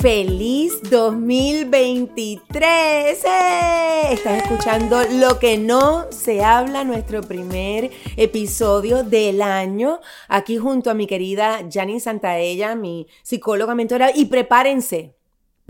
¡Feliz 2023! ¡Eh! Estás escuchando Lo que no se habla, nuestro primer episodio del año, aquí junto a mi querida Janine Santaella, mi psicóloga mentora, y prepárense,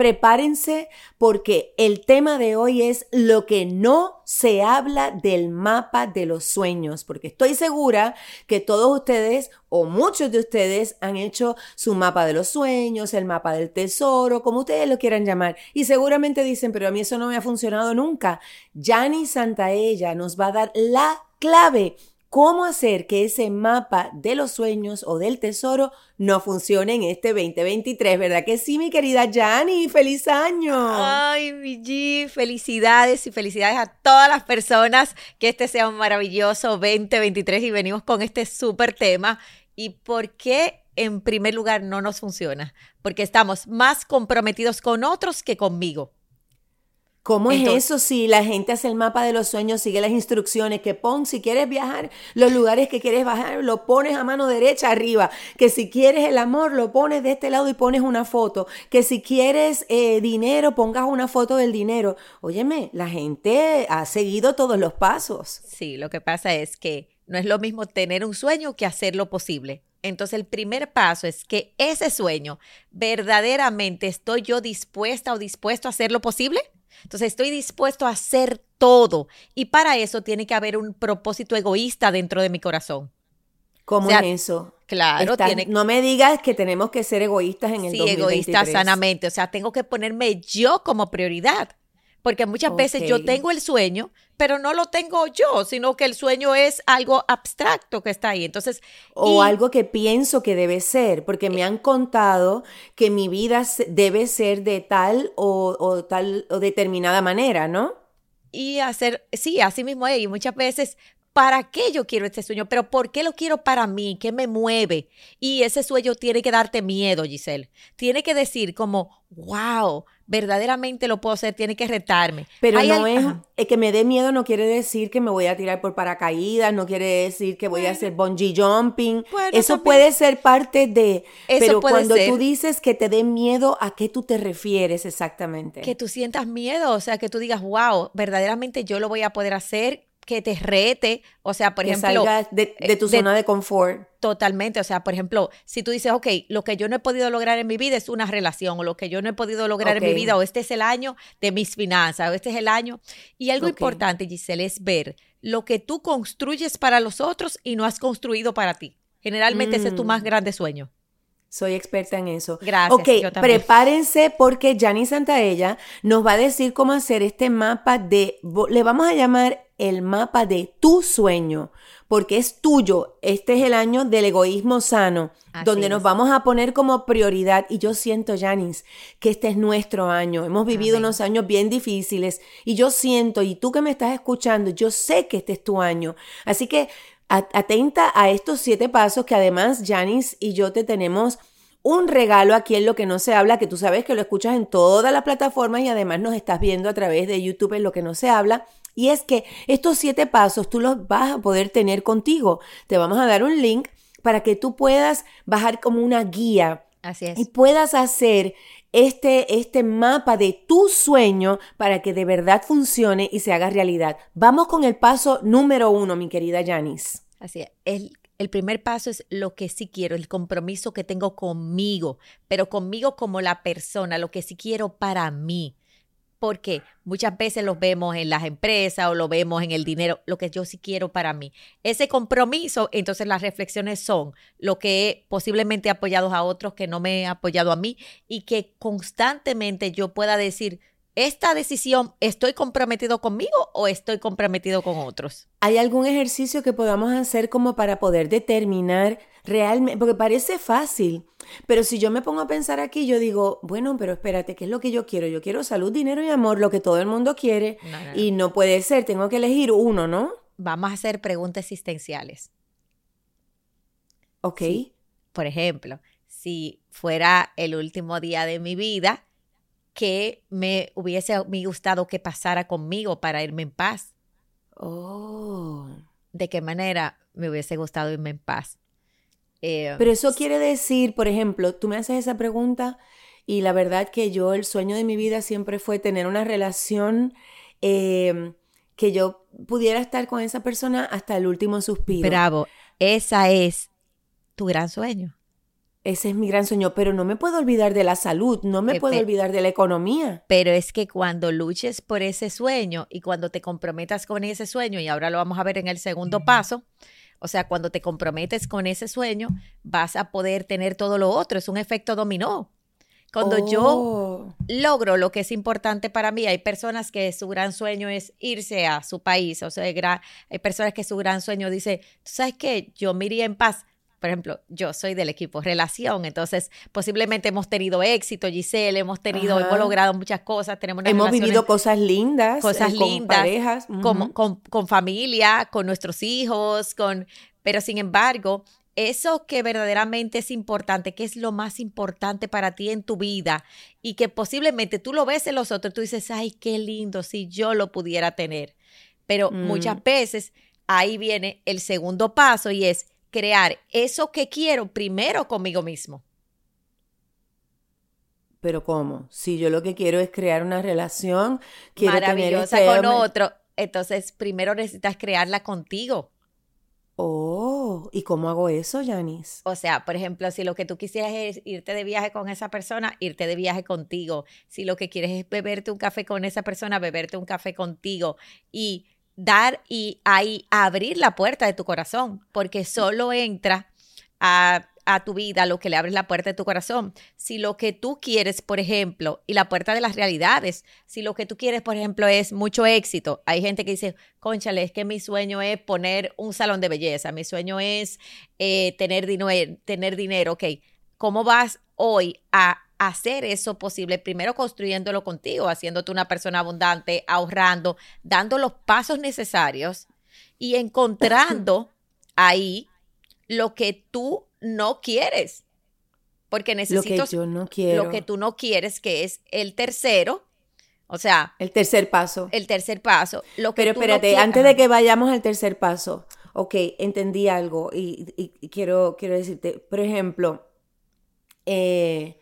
prepárense porque el tema de hoy es lo que no se habla del mapa de los sueños, porque estoy segura que todos ustedes o muchos de ustedes han hecho su mapa de los sueños, el mapa del tesoro, como ustedes lo quieran llamar, y seguramente dicen, pero a mí eso no me ha funcionado nunca. Yani Santaella nos va a dar la clave cómo hacer que ese mapa de los sueños o del tesoro no funcione en este 2023, ¿verdad que sí, mi querida Yani? ¡Feliz año! Ay, mi felicidades y felicidades a todas las personas que este sea un maravilloso 2023 y venimos con este súper tema. ¿Y por qué en primer lugar no nos funciona? Porque estamos más comprometidos con otros que conmigo. ¿Cómo es eso si la gente hace el mapa de los sueños, sigue las instrucciones que pon, si quieres viajar, los lugares que quieres bajar, lo pones a mano derecha arriba, que si quieres el amor, lo pones de este lado y pones una foto, que si quieres eh, dinero, pongas una foto del dinero. Óyeme, la gente ha seguido todos los pasos. Sí, lo que pasa es que no es lo mismo tener un sueño que hacerlo posible. Entonces el primer paso es que ese sueño, verdaderamente estoy yo dispuesta o dispuesto a hacerlo posible. Entonces estoy dispuesto a hacer todo y para eso tiene que haber un propósito egoísta dentro de mi corazón. ¿Cómo es eso? Claro, tiene, no me digas que tenemos que ser egoístas en el sí, egoístas sanamente, o sea, tengo que ponerme yo como prioridad. Porque muchas veces yo tengo el sueño, pero no lo tengo yo, sino que el sueño es algo abstracto que está ahí. Entonces. O algo que pienso que debe ser, porque me han contado que mi vida debe ser de tal o, tal o determinada manera, ¿no? Y hacer, sí, así mismo es. Y muchas veces ¿Para qué yo quiero este sueño? Pero ¿por qué lo quiero para mí? ¿Qué me mueve? Y ese sueño tiene que darte miedo, Giselle. Tiene que decir como, wow, verdaderamente lo puedo hacer, tiene que retarme. Pero no es, que me dé miedo no quiere decir que me voy a tirar por paracaídas, no quiere decir que voy a hacer bungee jumping. eso puede ser parte de, pero cuando tú dices que te dé miedo, ¿a qué tú te refieres exactamente? Que tú sientas miedo, o sea, que tú digas, wow, verdaderamente yo lo voy a poder hacer que te rete, o sea, por ejemplo... de, de, tu zona de, confort. Totalmente, o sea, por ejemplo, si tú dices, ok, lo que yo no he podido lograr en mi vida es una relación, o lo que yo no he podido lograr en mi vida, o este es el año de mis finanzas, o este es el año. Y algo importante, Giselle, es ver lo que tú construyes para los otros y no has construido para ti. Generalmente ese es tu más mm. grande sueño. Soy experta en eso. Gracias. Ok, prepárense porque Jani Santaella nos va a decir cómo hacer este mapa de, le vamos a llamar el mapa de tu sueño, porque es tuyo. Este es el año del egoísmo sano, donde nos vamos a poner como prioridad. Y yo siento, Janis, que este es nuestro año. Hemos vivido unos años bien difíciles y yo siento, y tú que me estás escuchando, yo sé que este es tu año. Así que atenta a estos siete pasos que además Janice y yo te tenemos un regalo aquí en lo que no se habla, que tú sabes que lo escuchas en todas las plataformas y además nos estás viendo a través de YouTube en lo que no se habla. Y es que estos siete pasos tú los vas a poder tener contigo. Te vamos a dar un link para que tú puedas bajar como una guía. Así es. Y puedas hacer este, este mapa de tu sueño para que de verdad funcione y se haga realidad. Vamos con el paso número uno, mi querida Janice. Así es. El, el primer paso es lo que sí quiero, el compromiso que tengo conmigo, pero conmigo como la persona, lo que sí quiero para mí porque muchas veces los vemos en las empresas o lo vemos en el dinero, lo que yo sí quiero para mí. Ese compromiso, entonces las reflexiones son lo que he posiblemente apoyado a otros que no me he apoyado a mí y que constantemente yo pueda decir, esta decisión, ¿estoy comprometido conmigo o estoy comprometido con otros? ¿Hay algún ejercicio que podamos hacer como para poder determinar realmente? Porque parece fácil, pero si yo me pongo a pensar aquí, yo digo, bueno, pero espérate, ¿qué es lo que yo quiero? Yo quiero salud, dinero y amor, lo que todo el mundo quiere, y no puede ser, tengo que elegir uno, ¿no? Vamos a hacer preguntas existenciales. Ok. por ejemplo, si fuera el último día de mi vida, que me hubiese gustado que pasara conmigo para irme en paz. Oh. ¿De qué manera? me hubiese gustado irme en paz. Eh, Pero eso quiere decir, por ejemplo, tú me haces esa pregunta y la verdad que yo el sueño de mi vida siempre fue tener una relación eh, que yo pudiera estar con esa persona hasta el último suspiro. Bravo, esa es tu gran sueño. Ese es mi gran sueño, pero no me puedo olvidar de la salud, no me puedo olvidar de la economía. Pero es que cuando luches por ese sueño y cuando te comprometas con ese sueño, y ahora lo vamos a ver en el segundo paso, o sea, cuando te comprometes con ese sueño, vas a poder tener todo lo otro. Es un efecto dominó. Cuando yo Oh, logro lo que es importante para mí. Hay personas que su gran sueño es irse a su país, o sea, hay, personas que su gran sueño dice, ¿tú sabes qué? Yo me iría en paz. Por ejemplo, yo soy del equipo relación, entonces posiblemente hemos tenido éxito, Giselle, hemos tenido, Ajá. hemos logrado muchas cosas, tenemos hemos vivido cosas lindas, cosas eh, con lindas, parejas. con, con- con familia, con nuestros hijos, con, pero sin embargo, eso que verdaderamente es importante, que es lo más importante para ti en tu vida y que posiblemente tú lo ves en los otros, tú dices, ay, qué lindo, si yo lo pudiera tener. Pero Mm. muchas veces ahí viene el segundo paso y es crear eso que quiero primero conmigo mismo. Pero ¿cómo? Si yo lo que quiero es crear una relación, quiero maravillosa tener este con otro. Entonces, primero necesitas crearla contigo. Oh, ¿y cómo hago eso, Janice? O sea, por ejemplo, si lo que tú quisieras es irte de viaje con esa persona, irte de viaje contigo. Si lo que quieres es beberte un café con esa persona, beberte un café contigo. Y dar y ahí abrir la puerta de tu corazón, porque solo entra a, a tu vida lo que le abres la puerta de tu corazón. Si lo que tú quieres, por ejemplo, y la puerta de las realidades, si lo que tú quieres, por ejemplo, es mucho éxito, hay gente que dice, conchale, es que mi sueño es poner un salón de belleza, mi sueño es eh, tener, dinero, tener dinero, ok, ¿cómo vas hoy a hacer eso posible? Primero construyéndolo contigo, haciéndote una persona abundante, ahorrando, dando los pasos necesarios y encontrando ahí lo que tú no quieres. Porque Lo que necesitas yo no quiero. lo que tú no quieres, que es el tercero, o sea, El tercer paso. el tercer paso. Lo que Pero tú espérate, antes de que vayamos al tercer paso, ok, entendí algo y, y- y quiero, quiero decirte, por ejemplo, eh,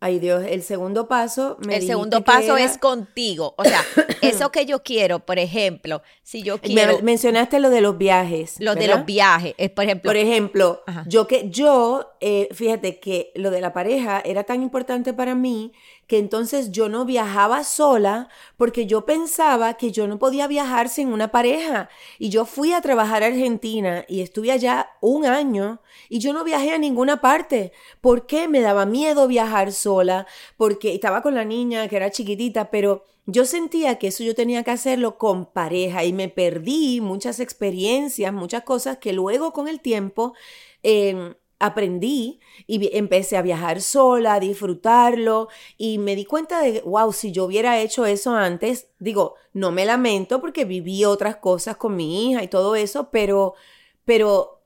ay Dios, el segundo paso me el segundo paso era- es contigo. O sea, eso que yo quiero, por ejemplo, si yo me- quiero mencionaste lo de los viajes. lo de los viajes, es por ejemplo, Por ejemplo, Ajá. yo que yo, eh, fíjate que lo de la pareja era tan importante para mí que entonces yo no viajaba sola porque yo pensaba que yo no podía viajar sin una pareja. Y yo fui a trabajar a Argentina y estuve allá un año y yo no viajé a ninguna parte. ¿Por qué? Me daba miedo viajar sola porque estaba con la niña que era chiquitita, pero yo sentía que eso yo tenía que hacerlo con pareja y me perdí muchas experiencias, muchas cosas que luego con el tiempo eh, aprendí y empecé a viajar sola, a disfrutarlo y me di cuenta de, wow, si yo hubiera hecho eso antes, digo, no me lamento porque viví otras cosas con mi hija y todo eso, pero, pero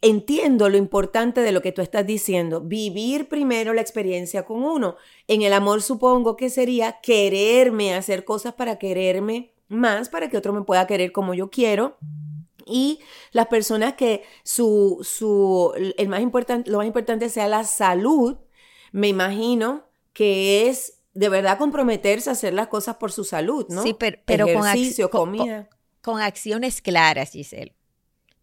entiendo lo importante de lo que tú estás diciendo, vivir primero la experiencia con uno. En el amor supongo que sería quererme, hacer cosas para quererme más, para que otro me pueda querer como yo quiero. Y las personas que su, su, el más importante, lo más importante sea la salud, me imagino que es de verdad comprometerse a hacer las cosas por su salud, ¿no? Sí, pero- pero con Ejercicio, con- comida. con acciones claras, Giselle.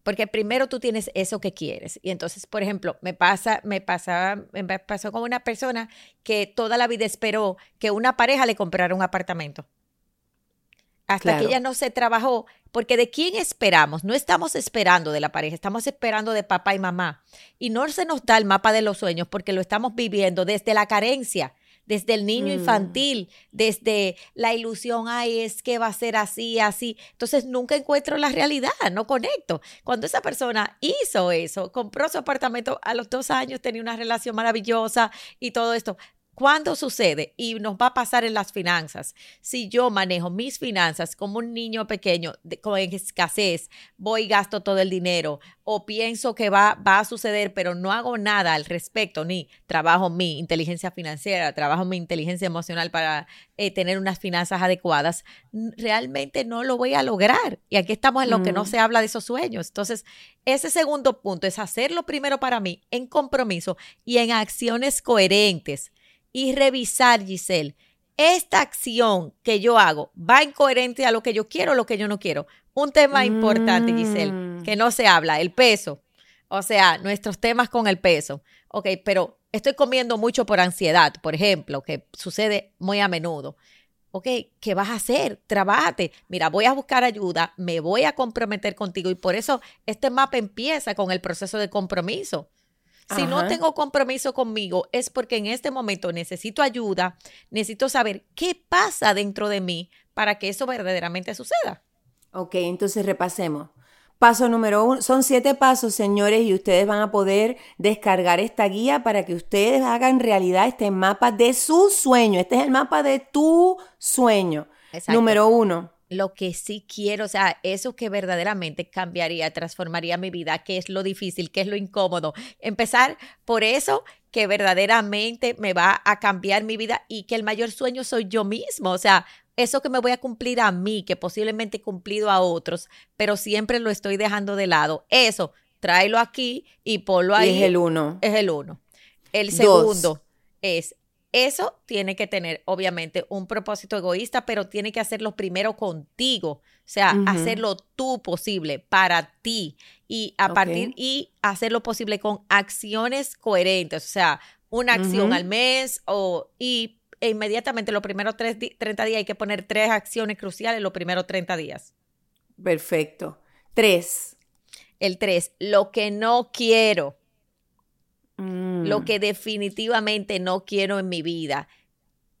Porque primero tú tienes eso que quieres. Y entonces, por ejemplo, me pasa, me pasaba, me pasó con una persona que toda la vida esperó que una pareja le comprara un apartamento. Hasta Claro. que ella no se trabajó, porque de quién esperamos? No estamos esperando de la pareja, estamos esperando de papá y mamá. Y no se nos da el mapa de los sueños porque lo estamos viviendo desde la carencia, desde el niño Mm. infantil, desde la ilusión, ay, es que va a ser así, así. Entonces nunca encuentro la realidad, no conecto. Cuando esa persona hizo eso, compró su apartamento a los dos años, tenía una relación maravillosa y todo esto. ¿Cuándo sucede? Y nos va a pasar en las finanzas. Si yo manejo mis finanzas como un niño pequeño, con escasez, voy y gasto todo el dinero, o pienso que va, va a suceder, pero no hago nada al respecto, ni trabajo mi inteligencia financiera, trabajo mi inteligencia emocional para eh, tener unas finanzas adecuadas, realmente no lo voy a lograr. Y aquí estamos en lo que no mm. se habla de esos sueños. Entonces, ese segundo punto es hacerlo primero para mí en compromiso y en acciones coherentes y revisar, Giselle, esta acción que yo hago va incoherente a lo que yo quiero o lo que yo no quiero. Un tema importante, Giselle, mm. que no se habla, el peso. O sea, nuestros temas con el peso. Ok, pero estoy comiendo mucho por ansiedad, por ejemplo, que sucede muy a menudo. Ok, ¿qué vas a hacer? Trabájate. Mira, voy a buscar ayuda, me voy a comprometer contigo y por eso este mapa empieza con el proceso de compromiso. Si no tengo compromiso conmigo es porque en este momento necesito ayuda, necesito saber qué pasa dentro de mí para que eso verdaderamente suceda. Ok, entonces repasemos. Paso número uno, son siete pasos, señores, y ustedes van a poder descargar esta guía para que ustedes hagan realidad este mapa de su sueño. Este es el mapa de tu sueño. Número uno, lo que sí quiero, o sea, eso que verdaderamente cambiaría, transformaría mi vida, qué es lo difícil, qué es lo incómodo. Empezar por eso que verdaderamente me va a cambiar mi vida y que el mayor sueño soy yo mismo, o sea, eso que me voy a cumplir a mí, que posiblemente he cumplido a otros, pero siempre lo estoy dejando de lado. Eso, tráelo aquí y ponlo ahí. es el uno. Es el uno. El segundo es eso tiene que tener, obviamente, un propósito egoísta, pero tiene que hacerlo primero contigo. O sea, hacerlo tú posible para ti y a partir y hacerlo posible con acciones coherentes. O sea, una acción al mes o y e inmediatamente los primeros 30 días hay que poner tres acciones cruciales los primeros 30 días. Perfecto. Tres. El tres, lo que no quiero. Lo mm. que definitivamente no quiero en mi vida.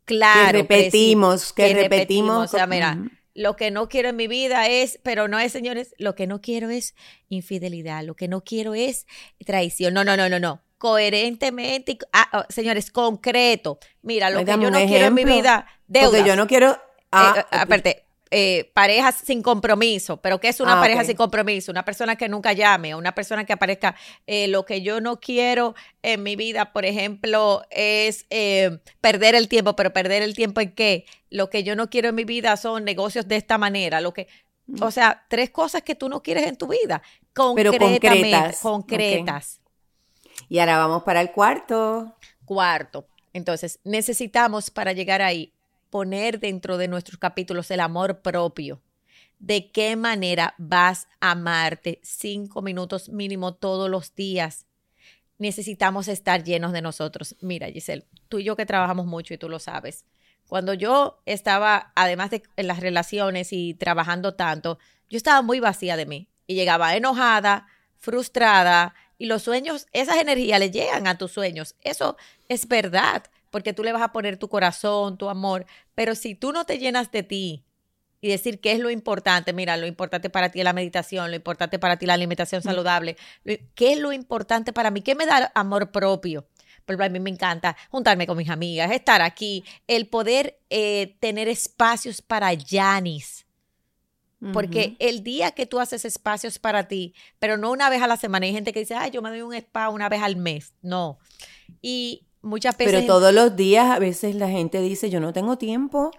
Claro. Que repetimos, que, repetimos. O sea, mira, lo que no quiero en mi vida es, pero no es, señores, lo que no quiero es infidelidad, lo que no quiero es traición. No, no, no, no, no. Coherentemente, ah, oh, señores, concreto. Mira, lo que yo no quiero en mi vida, deudas. Porque yo no quiero. Ah, eh, aparte, eh, parejas sin compromiso, pero ¿qué es una ah, pareja sin compromiso? Una persona que nunca llame, una persona que aparezca. Eh, lo que yo no quiero en mi vida, por ejemplo, es eh, perder el tiempo, pero perder el tiempo en qué? Lo que yo no quiero en mi vida son negocios de esta manera, lo que, o mm. sea, tres cosas que tú no quieres en tu vida, pero concretas. concretas. Y ahora vamos para el cuarto. Cuarto. Entonces, necesitamos para llegar ahí poner dentro de nuestros capítulos el amor propio. ¿De qué manera vas a amarte cinco minutos mínimo todos los días? Necesitamos estar llenos de nosotros. Mira, Giselle, tú y yo que trabajamos mucho y tú lo sabes. Cuando yo estaba, además de en las relaciones y trabajando tanto, yo estaba muy vacía de mí y llegaba enojada, frustrada y los sueños, esas energías le llegan a tus sueños. Eso es verdad porque tú le vas a poner tu corazón, tu amor, pero si tú no te llenas de ti y decir qué es lo importante, mira, lo importante para ti es la meditación, lo importante para ti es la alimentación saludable, qué es lo importante para mí, qué me da amor propio. Por a mí me encanta juntarme con mis amigas, estar aquí, el poder eh, tener espacios para Yanis. Porque el día que tú haces espacios para ti, pero no una vez a la semana, hay gente que dice, ay, yo me doy un spa una vez al mes. No. Y muchas veces... Pero todos los días a veces la gente dice, yo no tengo tiempo.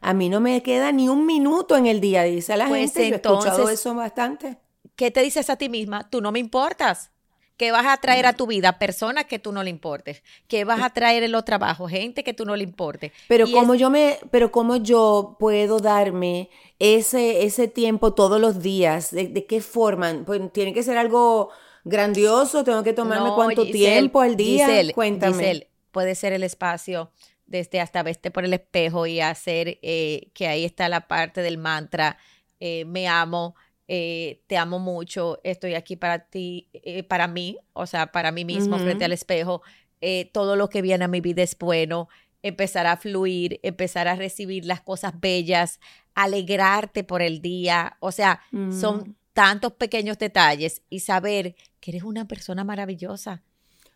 A mí no me queda ni un minuto en el día, dice la pues gente. Entonces, he escuchado eso bastante. ¿Qué te dices a ti misma? Tú no me importas. ¿Qué vas a traer a tu vida? Personas que tú no le importes. ¿Qué vas a traer en los trabajos? Gente que tú no le importe. Pero cómo yo me, pero cómo yo puedo darme ese, ese tiempo todos los días. ¿De, qué forma? Pues tiene que ser algo grandioso. Tengo que tomarme cuánto tiempo al día. Cuéntame puede ser el espacio desde hasta verte por el espejo y hacer eh, que ahí está la parte del mantra, eh, me amo, eh, te amo mucho, estoy aquí para ti, para mí, o sea, para mí mismo frente al espejo, todo lo que viene a mi vida es bueno, empezar a fluir, empezar a recibir las cosas bellas, alegrarte por el día, o sea, son mm. tantos pequeños detalles y saber que eres una persona maravillosa,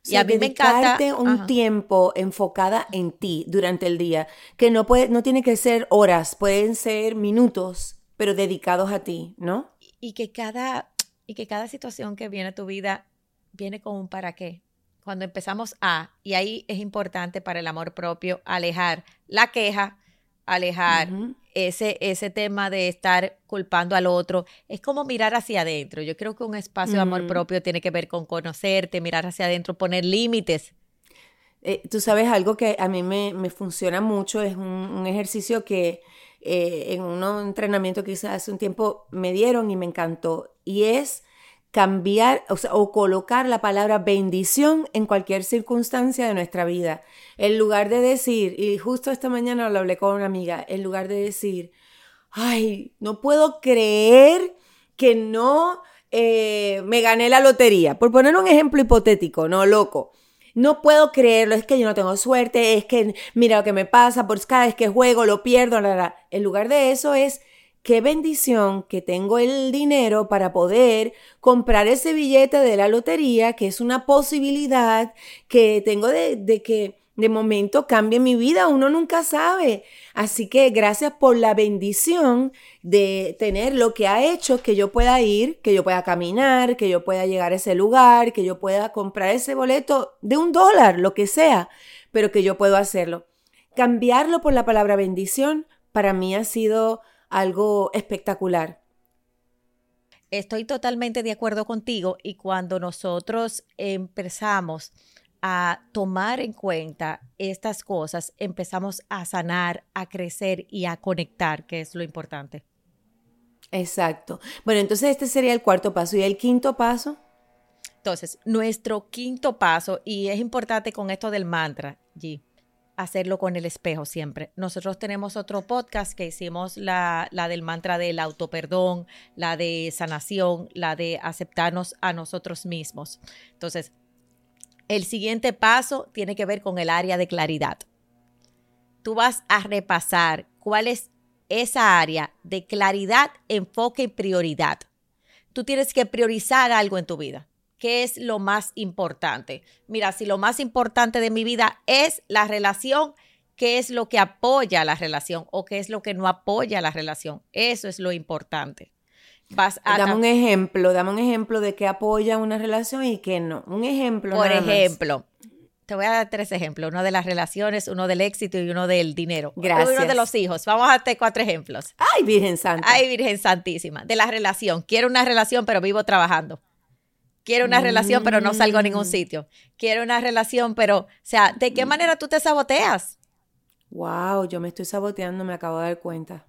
y a mí me encanta un tiempo enfocada en ti durante el día, que no puede, no tiene que ser horas, pueden ser minutos, pero dedicados a ti, ¿no? Y que cada, y que cada situación que viene a tu vida viene con un para qué. Cuando empezamos a, y ahí es importante para el amor propio, alejar la queja, alejar ese, ese tema de estar culpando al otro. Es como mirar hacia adentro. Yo creo que un espacio de amor propio tiene que ver con conocerte, mirar hacia adentro, poner límites. Eh, tú sabes algo que a mí me, funciona mucho, es un, ejercicio que eh, en un entrenamiento que hice hace un tiempo me dieron y me encantó. Y es cambiar o, colocar la palabra bendición en cualquier circunstancia de nuestra vida. En lugar de decir, y justo esta mañana lo hablé con una amiga, en lugar de decir, ay, no puedo creer que no eh, me gané la lotería. Por poner un ejemplo hipotético, no loco. No puedo creerlo, es que yo no tengo suerte, es que mira lo que me pasa, por cada vez que juego lo pierdo. En lugar de eso es qué bendición que tengo el dinero para poder comprar ese billete de la lotería, que es una posibilidad que tengo de, que de momento cambie mi vida, uno nunca sabe. Así que gracias por la bendición de tener lo que ha hecho que yo pueda ir, que yo pueda caminar, que yo pueda llegar a ese lugar, que yo pueda comprar ese boleto de un dólar, lo que sea, pero que yo puedo hacerlo. Cambiarlo por la palabra bendición para mí ha sido algo espectacular. Estoy totalmente de acuerdo contigo y cuando nosotros empezamos a tomar en cuenta estas cosas, empezamos a sanar, a crecer y a conectar, que es lo importante. Exacto. Bueno, entonces este sería el cuarto paso. ¿Y el quinto paso? Entonces, nuestro quinto paso, y es importante con esto del mantra, G, hacerlo con el espejo siempre. Nosotros tenemos otro podcast que hicimos la, la del mantra del autoperdón, la de sanación, la de aceptarnos a nosotros mismos. Entonces, el siguiente paso tiene que ver con el área de claridad. Tú vas a repasar cuál es esa área de claridad, enfoque y prioridad. Tú tienes que priorizar algo en tu vida. ¿Qué es lo más importante? Mira, si lo más importante de mi vida es la relación, ¿qué es lo que apoya la relación o qué es lo que no apoya la relación? Eso es lo importante. Vas a dame un ejemplo, dame un ejemplo de qué apoya una relación y qué no. Un ejemplo. Por ejemplo, te voy a dar tres ejemplos, uno de las relaciones, uno del éxito y uno del dinero. Gracias. Uno de los hijos. Vamos a darte cuatro ejemplos. Ay, Virgen Santa. Ay, Virgen Santísima. De la relación. Quiero una relación, pero vivo trabajando. Quiero una relación, pero no salgo a ningún mm. sitio. Quiero una relación, pero, o sea, ¿de qué mm. manera tú te saboteas? Wow, yo me estoy saboteando, me acabo de dar cuenta.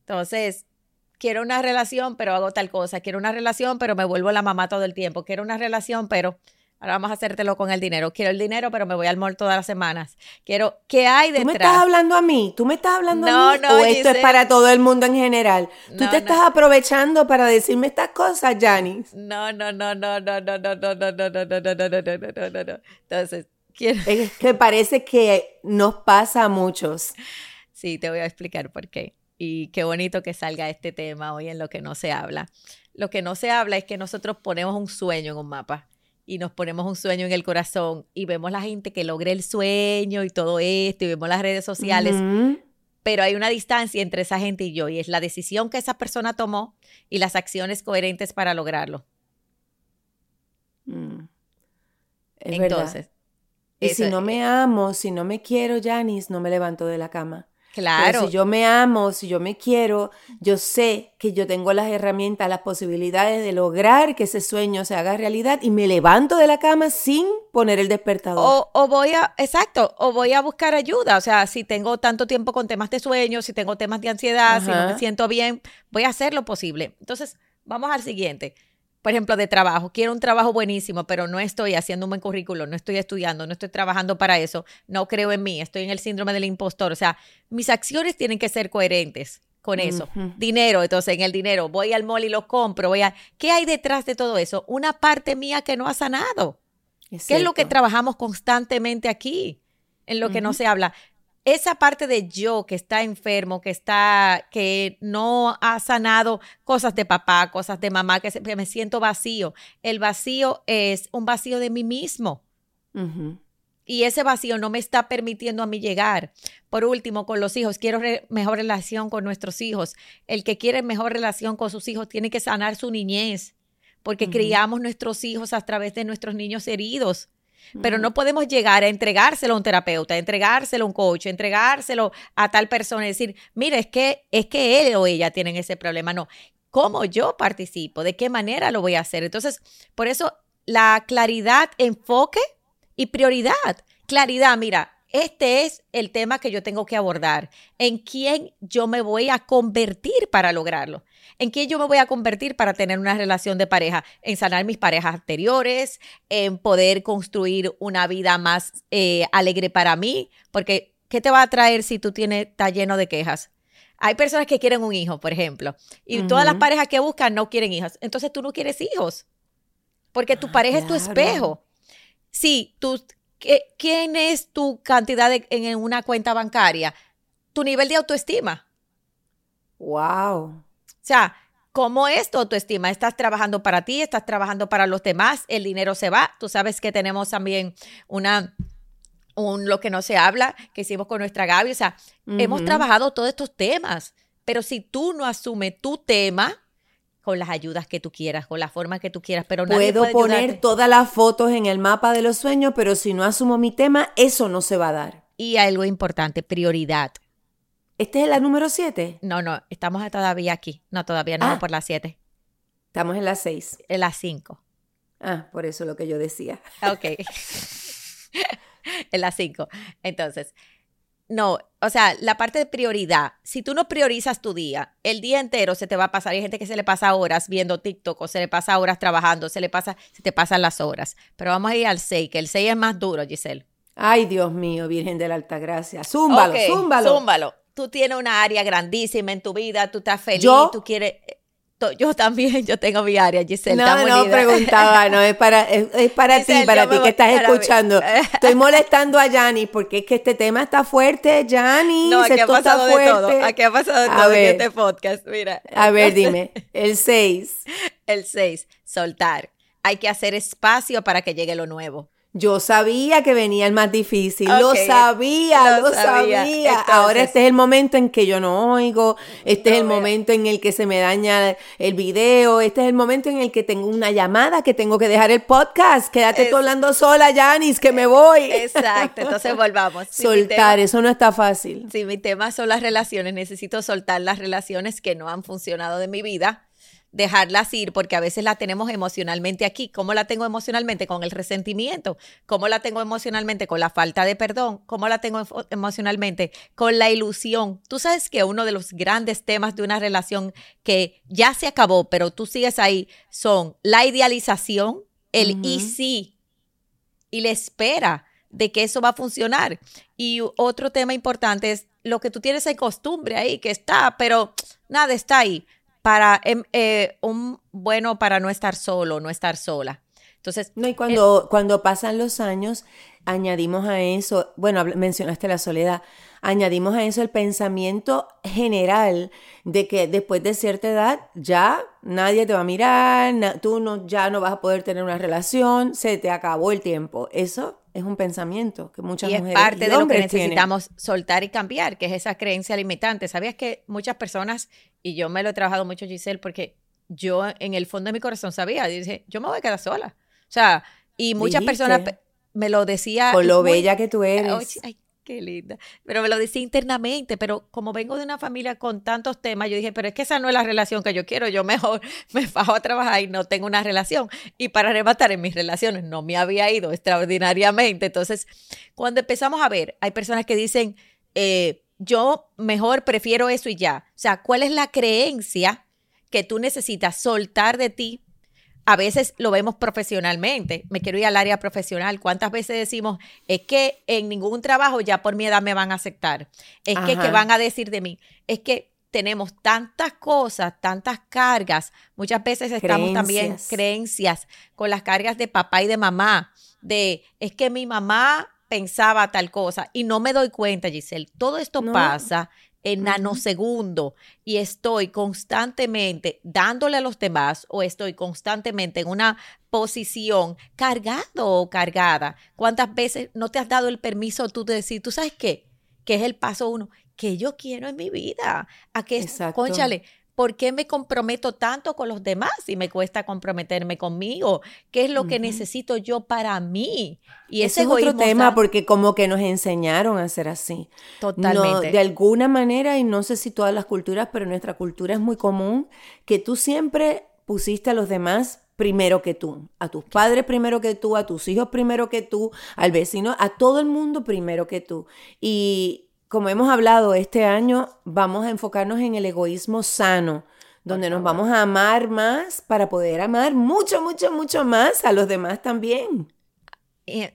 Entonces, quiero una relación, pero hago tal cosa. Quiero una relación, pero me vuelvo la mamá todo el tiempo. Quiero una relación, pero Ahora vamos a hacértelo con el dinero. Quiero el dinero, pero me voy al mall todas las semanas. Quiero, ¿qué hay detrás? ¿Tú me estás hablando a mí? ¿Tú me estás hablando a mí? No, ¿O esto es para todo el mundo en general? ¿Tú te estás aprovechando para decirme estas cosas, Janice? No, no, no, no, no, no, no, no, no, no, no, no, no, no, no, no, no, no. Entonces, quiero... Es que parece que nos pasa a muchos. Sí, te voy a explicar por qué. Y qué bonito que salga este tema hoy en lo que no se habla. Lo que no se habla es que nosotros ponemos un sueño en un mapa y nos ponemos un sueño en el corazón y vemos la gente que logre el sueño y todo esto y vemos las redes sociales, pero hay una distancia entre esa gente y yo y es la decisión que esa persona tomó y las acciones coherentes para lograrlo. Mm. Entonces, Y si no me amo, si no me quiero, Janice, no me levanto de la cama. Claro. si yo me amo, si yo me quiero, yo sé que yo tengo las herramientas, las posibilidades de lograr que ese sueño se haga realidad y me levanto de la cama sin poner el despertador. O, voy a, exacto, o voy a buscar ayuda. O sea, si tengo tanto tiempo con temas de sueño, si tengo temas de ansiedad, si no me siento bien, voy a hacer lo posible. Entonces, vamos al siguiente por ejemplo, de trabajo. Quiero un trabajo buenísimo, pero no estoy haciendo un buen currículo, no estoy estudiando, no estoy trabajando para eso, no creo en mí, estoy en el síndrome del impostor. O sea, mis acciones tienen que ser coherentes con eso. Dinero, entonces en el dinero, voy al mall y lo compro, voy a... ¿Qué hay detrás de todo eso? Una parte mía que no ha sanado. ¿Qué es lo que trabajamos constantemente aquí? En lo que no se habla esa parte de yo que está enfermo, que está, que no ha sanado cosas de papá, cosas de mamá, que me siento vacío. El vacío es un vacío de mí mismo. Y ese vacío no me está permitiendo a mí llegar. Por último, con los hijos, quiero mejor relación con nuestros hijos. El que quiere mejor relación con sus hijos tiene que sanar su niñez, porque criamos nuestros hijos a través de nuestros niños heridos. Pero no podemos llegar a entregárselo a un terapeuta, a entregárselo a un coach, a entregárselo a tal persona y decir, mire, es que, es que él o ella tienen ese problema. No, ¿cómo yo participo? ¿De qué manera lo voy a hacer? Entonces, por eso la claridad, enfoque y prioridad. Claridad, mira, este es el tema que yo tengo que abordar. ¿En quién yo me voy a convertir para lograrlo? ¿En quién yo me voy a convertir para tener una relación de pareja? En sanar mis parejas anteriores, en poder construir una vida más eh, alegre para mí. Porque, ¿qué te va a traer si tú tienes, está lleno de quejas? Hay personas que quieren un hijo, por ejemplo, y todas las parejas que buscan no quieren hijos. Entonces tú no quieres hijos, porque tu ah, pareja es tu espejo. Sí, tú, ¿quién es tu cantidad en una cuenta bancaria? Tu nivel de autoestima. Wow. O sea, ¿cómo es tu autoestima? ¿Estás trabajando para ti? ¿Estás trabajando para los demás? El dinero se va. Tú sabes que tenemos también una un lo que no se habla, que hicimos con nuestra Gaby. O sea, hemos trabajado todos estos temas. Pero si tú no asumes tu tema, con las ayudas que tú quieras, con la forma que tú quieras, pero nadie Puedo poner todas las fotos en el mapa de los sueños, pero si no asumo mi tema, eso no se va a dar. Y algo importante, prioridad. ¿Este es la número 7? No, no, estamos todavía aquí. No, todavía no, ah. por la 7. Estamos en la 6. En la 5. Ah, por eso lo que yo decía. Ok. en la 5. Entonces, no, o sea, la parte de prioridad, si tú no priorizas tu día, el día entero se te va a pasar. Hay gente que se le pasa horas viendo TikTok o se le pasa horas trabajando, se le pasa, se te pasan las horas. Pero vamos a ir al 6, que el 6 es más duro, Giselle. Ay, Dios mío, Virgen de la Alta Gracia. Zúmbalo, zúmbalo. Zúmbalo. Tú tienes una área grandísima en tu vida, tú estás feliz, tú quieres yo también, yo tengo mi área, Giselle. No, no, preguntaba, no, es para, es, para ti, para ti que estás escuchando. Estoy molestando a Yanni porque es que este tema está fuerte, Yanni. No, aquí ha pasado de todo, aquí ha pasado de todo en este podcast, mira. A ver, dime, el 6. El 6, soltar. Hay que hacer espacio para que llegue lo nuevo. Yo sabía que venía el más difícil, lo sabía, lo, sabía. Ahora este es el momento en que yo no oigo, este es el momento en el que se me daña el video, este es el momento en el que tengo una llamada, que tengo que dejar el podcast. Quédate tú hablando sola, Janis, que me voy. Exacto, entonces volvamos. Soltar, eso no está fácil. Si mi tema son las relaciones, necesito soltar las relaciones que no han funcionado de mi vida dejarlas ir porque a veces la tenemos emocionalmente aquí. ¿Cómo la tengo emocionalmente? Con el resentimiento. ¿Cómo la tengo emocionalmente? Con la falta de perdón. ¿Cómo la tengo emocionalmente? Con la ilusión. Tú sabes que uno de los grandes temas de una relación que ya se acabó, pero tú sigues ahí, son la idealización, el y sí y la espera de que eso va a funcionar. Y otro tema importante es lo que tú tienes en costumbre ahí, que está, pero nada está ahí para em, eh, un bueno para no estar solo, no estar sola. Entonces, no, y cuando, cuando pasan los años, añadimos a eso, bueno, mencionaste la soledad, añadimos a eso el pensamiento general de que después de cierta edad ya nadie te va a mirar, tú no, ya no vas a poder tener una relación, se te acabó el tiempo. Eso es un pensamiento que muchas mujeres es parte de lo que necesitamos soltar y cambiar, que es esa creencia limitante. ¿Sabías que muchas personas, y yo me lo he trabajado mucho, Giselle, porque yo en el fondo de mi corazón sabía, dice, yo me voy a quedar sola. O sea, y muchas personas me lo decía. Con lo bella que tú eres. Ay, qué linda. Pero me lo decía internamente, pero como vengo de una familia con tantos temas, yo dije, pero es que esa no es la relación que yo quiero, yo mejor me bajo a trabajar y no tengo una relación. Y para rematar en mis relaciones no me había ido extraordinariamente. Entonces, cuando empezamos a ver, hay personas que dicen, eh, yo mejor prefiero eso y ya. O sea, ¿cuál es la creencia que tú necesitas soltar de ti a veces lo vemos profesionalmente. Me quiero ir al área profesional. ¿Cuántas veces decimos, es que en ningún trabajo ya por mi edad me van a aceptar? Es que, ¿qué van a decir de mí? Es que tenemos tantas cosas, tantas cargas. Muchas veces estamos también creencias con las cargas de papá y de mamá. De, es que mi mamá pensaba tal cosa y no me doy cuenta, Giselle. Todo esto pasa en nanosegundo y estoy constantemente dándole a los demás o estoy constantemente en una posición cargado o cargada. ¿Cuántas veces no te has dado el permiso tú de decir, tú sabes qué? Que es el paso uno, que yo quiero en mi vida. A que, conchale, ¿Por qué me comprometo tanto con los demás y me cuesta comprometerme conmigo? ¿Qué es lo que necesito yo para mí? Y ese, es otro tema porque como que nos enseñaron a ser así. Totalmente. de alguna manera, y no sé si todas las culturas, pero nuestra cultura es muy común, que tú siempre pusiste a los demás primero que tú, a tus padres primero que tú, a tus hijos primero que tú, al vecino, a todo el mundo primero que tú. Y, como hemos hablado, este año vamos a enfocarnos en el egoísmo sano, donde nos vamos a amar más para poder amar mucho, mucho, mucho más a los demás también. eso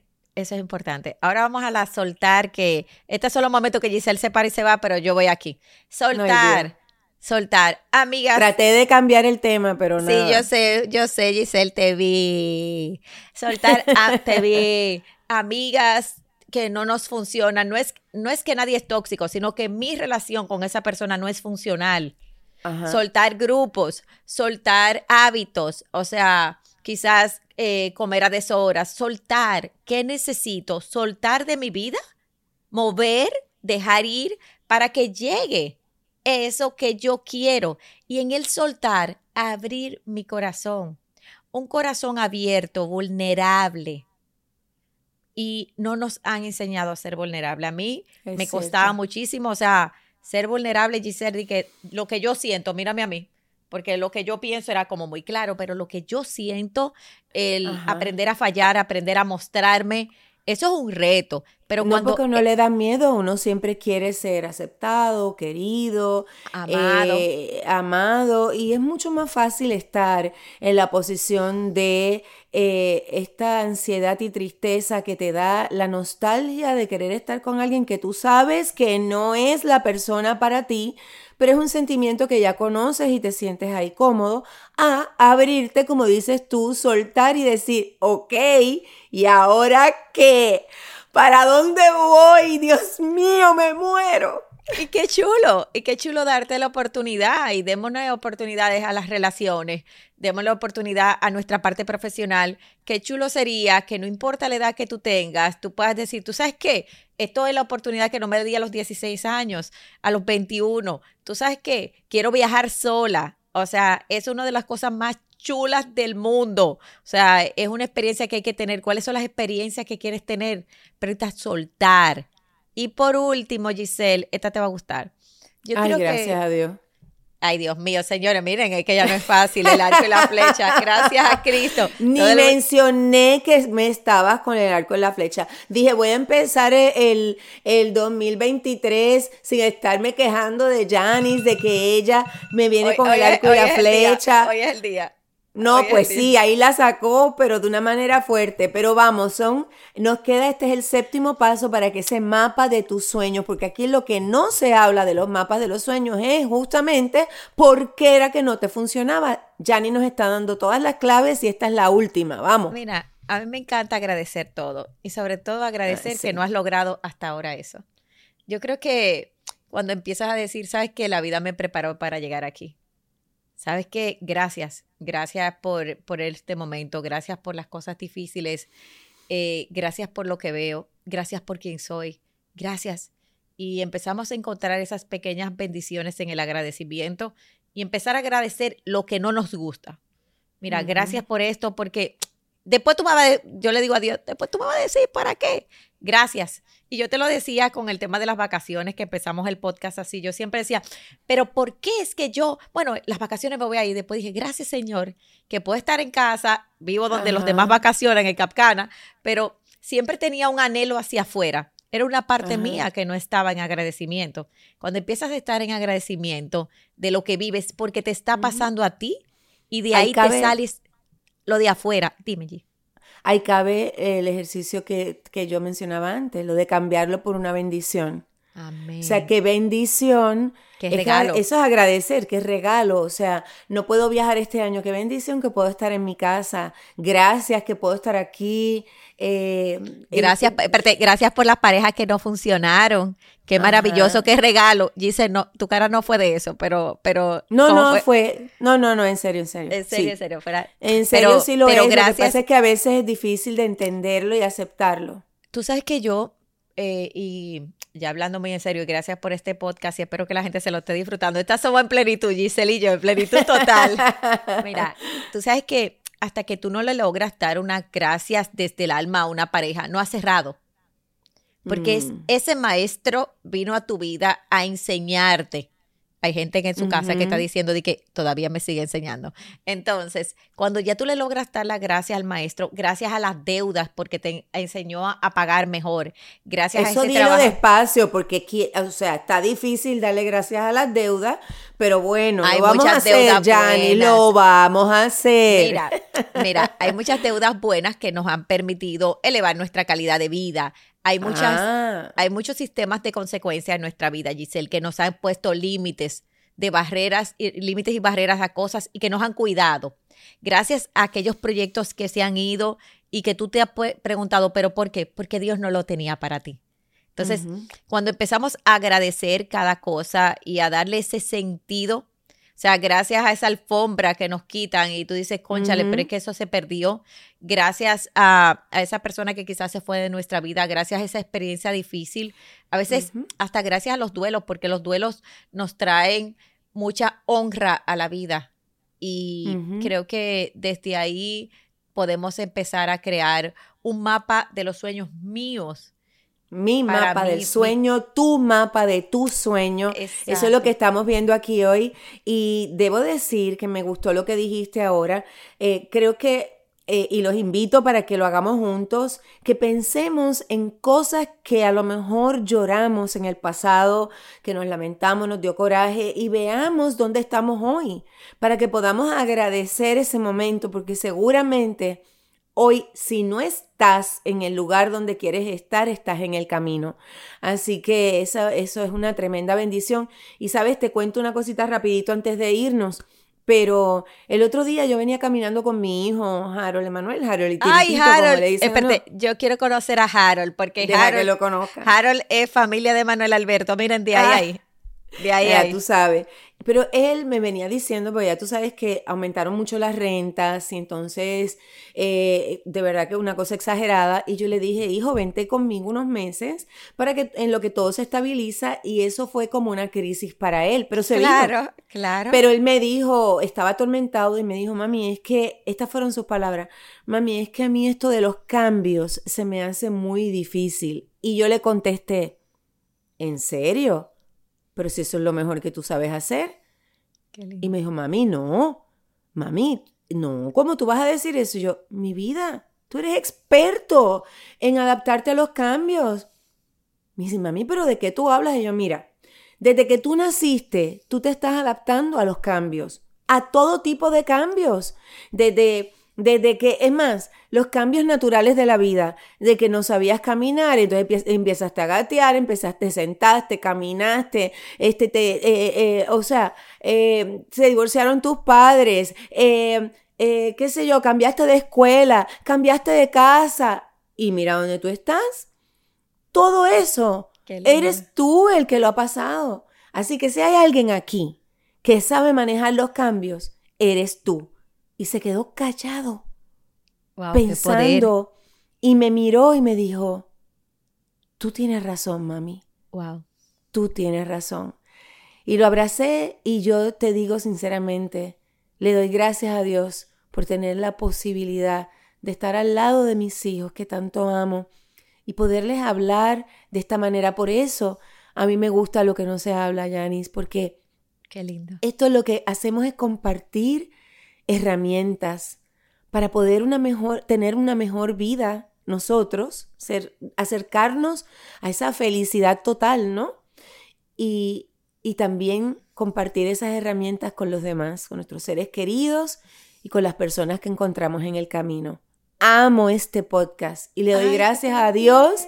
es importante. Ahora vamos a la soltar, que este es solo momento que Giselle se para y se va, pero yo voy aquí. Soltar. soltar. Amigas. Traté de cambiar el tema, pero no. Sí, yo sé, yo sé, Giselle, te vi. Soltar, ah, te vi. Amigas, que no nos funciona. No es, no es que nadie es tóxico, sino que mi relación con esa persona no es funcional. Soltar grupos, soltar hábitos, o sea, quizás eh, comer a deshoras, soltar. ¿Qué necesito? Soltar de mi vida, mover, dejar ir para que llegue eso que yo quiero. Y en el soltar, abrir mi corazón. Un corazón abierto, vulnerable, y no nos han enseñado a ser vulnerable. A mí me costaba muchísimo, o sea, ser vulnerable, Giselle, que lo que yo siento, mírame a mí, porque lo que yo pienso era como muy claro, pero lo que yo siento, el aprender a fallar, aprender a mostrarme, eso es un reto, pero no cuando... porque uno le da miedo, uno siempre quiere ser aceptado, querido, amado. Eh, amado, y es mucho más fácil estar en la posición de eh, esta ansiedad y tristeza que te da la nostalgia de querer estar con alguien que tú sabes que no es la persona para ti, pero es un sentimiento que ya conoces y te sientes ahí cómodo, a abrirte, como dices tú, soltar y decir, ok, ¿y ahora qué? ¿Para dónde voy? Dios mío, me muero. Y qué chulo, y qué chulo darte la oportunidad y démonos oportunidades a las relaciones, démosle oportunidad a nuestra parte profesional. Qué chulo sería que no importa la edad que tú tengas, tú puedas decir, tú sabes qué, esto es la oportunidad que no me di a los 16 años, a los 21, tú sabes qué, quiero viajar sola. O sea, es una de las cosas más chulas del mundo. O sea, es una experiencia que hay que tener. ¿Cuáles son las experiencias que quieres tener? Pero soltar y por último, Giselle, esta te va a gustar. Yo Ay, gracias a Dios. Ay, Dios mío, señores, miren, es que ya no es fácil el arco y la flecha. Gracias a Cristo. Ni mencioné que me estabas con el arco y la flecha. Dije, voy a empezar el, el 2023 sin estarme quejando de Janice, de que ella me viene con el arco y la flecha. hoy es el día. No, pues sí, ahí la sacó, pero de una manera fuerte. Pero vamos, son, nos queda, este es el séptimo paso para que ese mapa de tus sueños, porque aquí lo que no se habla de los mapas de los sueños es justamente por qué era que no te funcionaba. Yanni nos está dando todas las claves y esta es la última, vamos. Mira, a mí me encanta agradecer todo y sobre todo agradecer que no has logrado hasta ahora eso. Yo creo que cuando empiezas a decir, sabes que la vida me preparó para llegar aquí ¿Sabes qué? Gracias, gracias por, por este momento, gracias por las cosas difíciles, eh, gracias por lo que veo, gracias por quien soy, gracias. Y empezamos a encontrar esas pequeñas bendiciones en el agradecimiento y empezar a agradecer lo que no nos gusta. Mira, gracias por esto, porque después tú me vas a, yo le digo a Dios, después tú me vas a decir, ¿para qué? Gracias. Y yo te lo decía con el tema de las vacaciones, que empezamos el podcast así. Yo siempre decía, pero ¿por qué es que yo, bueno, las vacaciones me voy a ir? Después dije, gracias Señor, que puedo estar en casa, vivo donde los demás vacaciones, en Capcana, pero siempre tenía un anhelo hacia afuera. Era una parte mía que no estaba en agradecimiento. Cuando empiezas a estar en agradecimiento de lo que vives, porque te está pasando a ti, y de ahí, te sales lo de afuera. Dime, G. Ahí cabe el ejercicio que, que yo mencionaba antes, lo de cambiarlo por una bendición. Amén. O sea, qué bendición. Qué Es que regalo. Eso es agradecer, qué regalo. O sea, no puedo viajar este año, qué bendición que puedo estar en mi casa. Gracias que puedo estar aquí. Eh, Gracias, eh, espérate, gracias por las parejas que no funcionaron. Qué Ajá. maravilloso, qué regalo. Dice, no, tu cara no fue de eso, pero, pero. No, ¿cómo no, fue? No, no, no, en serio, en serio. En serio, Sí. en serio, fuera. En serio Pero- sí lo pero es. Lo que gracias. pasa es que a veces es difícil de entenderlo y aceptarlo. Tú sabes que yo, eh, y ya hablando muy en serio, y gracias por este podcast y espero que la gente se lo esté disfrutando. Esta somos en plenitud, Giselle y yo, en plenitud total. Mira, tú sabes que hasta que tú no le logras dar unas gracias desde el alma a una pareja, no has cerrado. Porque es- Mm. ese maestro vino a tu vida a enseñarte. Hay gente en su casa que está diciendo de que todavía me sigue enseñando. Entonces, cuando ya tú le logras dar las gracias al maestro, gracias a las deudas, porque te enseñó a, pagar mejor, gracias Eso a ese dilo trabajo. despacio, porque o sea, está difícil darle gracias a las deudas, pero bueno, Hay lo vamos a muchas hacer, deudas Yanni, buenas. lo vamos a hacer. Mira, mira, hay muchas deudas buenas que nos han permitido elevar nuestra calidad de vida. Hay muchas, Ah, hay muchos sistemas de consecuencia en nuestra vida, Giselle, que nos han puesto límites de barreras, y- límites y barreras a cosas y que nos han cuidado. Gracias a aquellos proyectos que se han ido y que tú te has preguntado, ¿pero por qué? Porque Dios no lo tenía para ti. Entonces, ujú. cuando empezamos a agradecer cada cosa y a darle ese sentido, o sea, gracias a esa alfombra que nos quitan y tú dices, conchale, Ujú. pero es que eso se perdió, gracias a, a esa persona que quizás se fue de nuestra vida, gracias a esa experiencia difícil, a veces hasta gracias a los duelos, porque los duelos nos traen mucha honra a la vida. Y creo que desde ahí podemos empezar a crear un mapa de los sueños míos. Mi para mapa mí, del mi- sueño, tu mapa de tu sueño. Eso es lo que estamos viendo aquí hoy. Y debo decir que me gustó lo que dijiste ahora. Eh, creo que, eh, y los invito para que lo hagamos juntos, que pensemos en cosas que a lo mejor lloramos en el pasado, que nos lamentamos, nos dio coraje, y veamos dónde estamos hoy, para que podamos agradecer ese momento, porque seguramente... Hoy, si no estás en el lugar donde quieres estar, estás en el camino. Así que eso, eso es una tremenda bendición. Y sabes, te cuento una cosita rapidito antes de irnos. Pero el otro día yo venía caminando con mi hijo, Harold Emanuel, Harold y Ay, Tiritito, como Harold. le dicen, Espérate, yo quiero conocer a Harold, porque. Deja Harold, que lo conozca. Harold es familia de Manuel Alberto. Miren, de ahí, Ah. ahí. De ahí, Ya ahí. tú sabes. Pero él me venía diciendo, porque ya tú sabes que aumentaron mucho las rentas y entonces, eh, de verdad que una cosa exagerada. Y yo le dije, hijo, vente conmigo unos meses para que en lo que todo se estabiliza y eso fue como una crisis para él. Pero se vino. Claro, claro. Pero él me dijo, estaba atormentado y me dijo, mami, es que, estas fueron sus palabras, mami, es que a mí esto de los cambios se me hace muy difícil. Y yo le contesté, ¿en serio? Pero si eso es lo mejor que tú sabes hacer. Y me dijo, mami, no, mami, no, ¿cómo tú vas a decir eso? Y yo, mi vida, tú eres experto en adaptarte a los cambios. Me dice, mami, pero ¿de qué tú hablas? Y yo, mira, desde que tú naciste, tú te estás adaptando a los cambios, a todo tipo de cambios. Desde, desde que, es más, los cambios naturales de la vida, de que no sabías caminar, entonces empezaste a gatear, empezaste, sentaste, caminaste, este, te, eh, eh, o sea, eh, se divorciaron tus padres, eh, eh, qué sé yo, cambiaste de escuela, cambiaste de casa, y mira dónde tú estás. Todo eso. Eres tú el que lo ha pasado. Así que si hay alguien aquí que sabe manejar los cambios, eres tú. Y se quedó callado, Wow, pensando, y me miró y me dijo, tú tienes razón, mami, Wow. tú tienes razón. Y lo abracé y yo te digo sinceramente, le doy gracias a Dios por tener la posibilidad de estar al lado de mis hijos que tanto amo y poderles hablar de esta manera. Por eso a mí me gusta lo que no se habla, Yanis, porque Qué lindo. esto lo que hacemos es compartir herramientas para poder una mejor, tener una mejor vida nosotros, ser, acercarnos a esa felicidad total, ¿no? Y, y también compartir esas herramientas con los demás, con nuestros seres queridos y con las personas que encontramos en el camino. Amo este podcast y le doy Ay, gracias a. Dios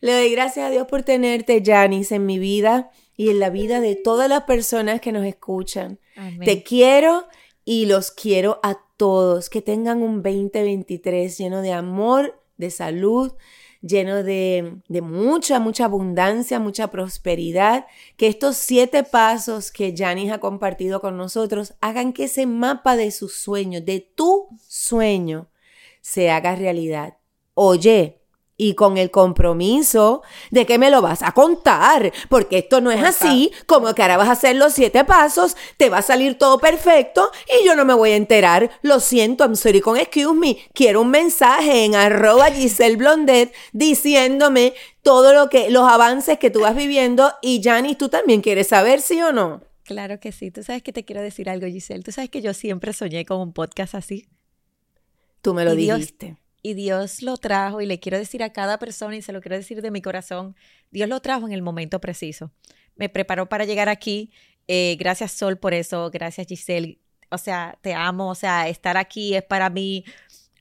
Le doy gracias a Dios por tenerte, Janice, en mi vida y en la vida de todas las personas que nos escuchan. Te quiero y los quiero a todos. Que tengan un 2023 lleno de amor, de salud, lleno de, de, mucha, mucha abundancia, mucha prosperidad. Que estos siete pasos que Janice ha compartido con nosotros hagan que ese mapa de sus sueños, de tu sueño, se haga realidad. Oye, y con el compromiso de que me lo vas a contar, porque esto no es así, como que ahora vas a hacer los siete pasos, te va a salir todo perfecto y yo no me voy a enterar. Lo siento, I'm sorry con excuse me. Quiero un mensaje en arroba Giselle Blondet diciéndome todo lo que, los avances que tú vas viviendo y Janice, tú también quieres saber sí o no. Claro que sí. Tú sabes que te quiero decir algo, Giselle. Tú sabes que yo siempre soñé con un podcast así. Tú me lo dijiste y Dios lo trajo, y le quiero decir a cada persona, y se lo quiero decir de mi corazón, Dios lo trajo en el momento preciso. Me preparó para llegar aquí. Eh, gracias Sol por eso, gracias Giselle. O sea, te amo, o sea, estar aquí es para mí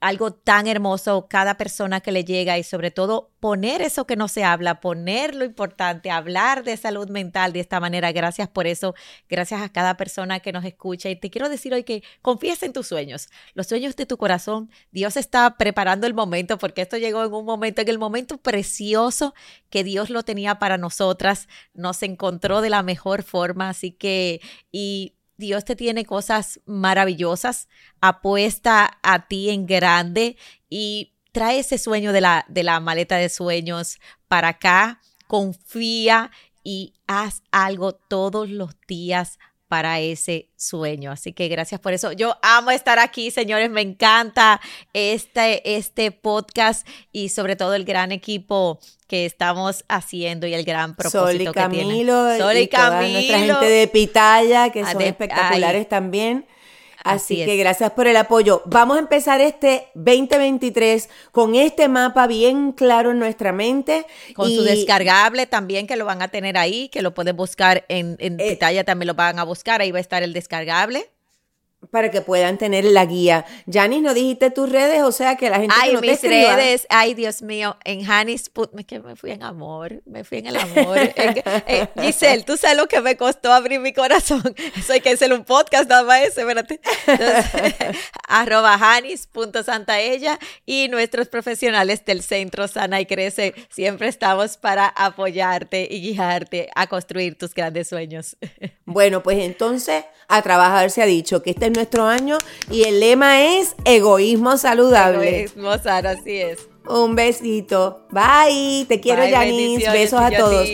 algo tan hermoso cada persona que le llega y sobre todo poner eso que no se habla, poner lo importante, hablar de salud mental de esta manera. Gracias por eso, gracias a cada persona que nos escucha y te quiero decir hoy que confíes en tus sueños, los sueños de tu corazón. Dios está preparando el momento porque esto llegó en un momento, en el momento precioso que Dios lo tenía para nosotras, nos encontró de la mejor forma, así que y Dios te tiene cosas maravillosas, apuesta a ti en grande y trae ese sueño de la, de la maleta de sueños para acá, confía y haz algo todos los días para ese sueño. Así que gracias por eso. Yo amo estar aquí, señores. Me encanta este, este podcast y sobre todo el gran equipo que estamos haciendo y el gran propósito Sol y que Camilo, tiene. Sol y, Camilo. nuestra gente de Pitaya, que son espectaculares también. Así, que gracias por el apoyo. Vamos a empezar este 2023 con este mapa bien claro en nuestra mente. Con su descargable también, que lo van a tener ahí, que lo pueden buscar en, en eh, también lo van a buscar, ahí va a estar el descargable para que puedan tener la guía. Janis, ¿no dijiste tus redes? O sea, que la gente ay, no mis redes, ay, Dios mío, en Janis, me, que me fui en amor, me fui en el amor. Eh, Giselle, tú sabes lo que me costó abrir mi corazón. Eso hay que hacer un podcast nada más ese, espérate. Entonces, arroba janis.santaella y nuestros profesionales del Centro Sana y Crece siempre estamos para apoyarte y guiarte a construir tus grandes sueños. Bueno, pues entonces a trabajar se ha dicho que este es nuestro año y el lema es egoísmo saludable. Egoísmo sano, así es. Un besito. Bye. Te quiero, Janice. Besos a todos.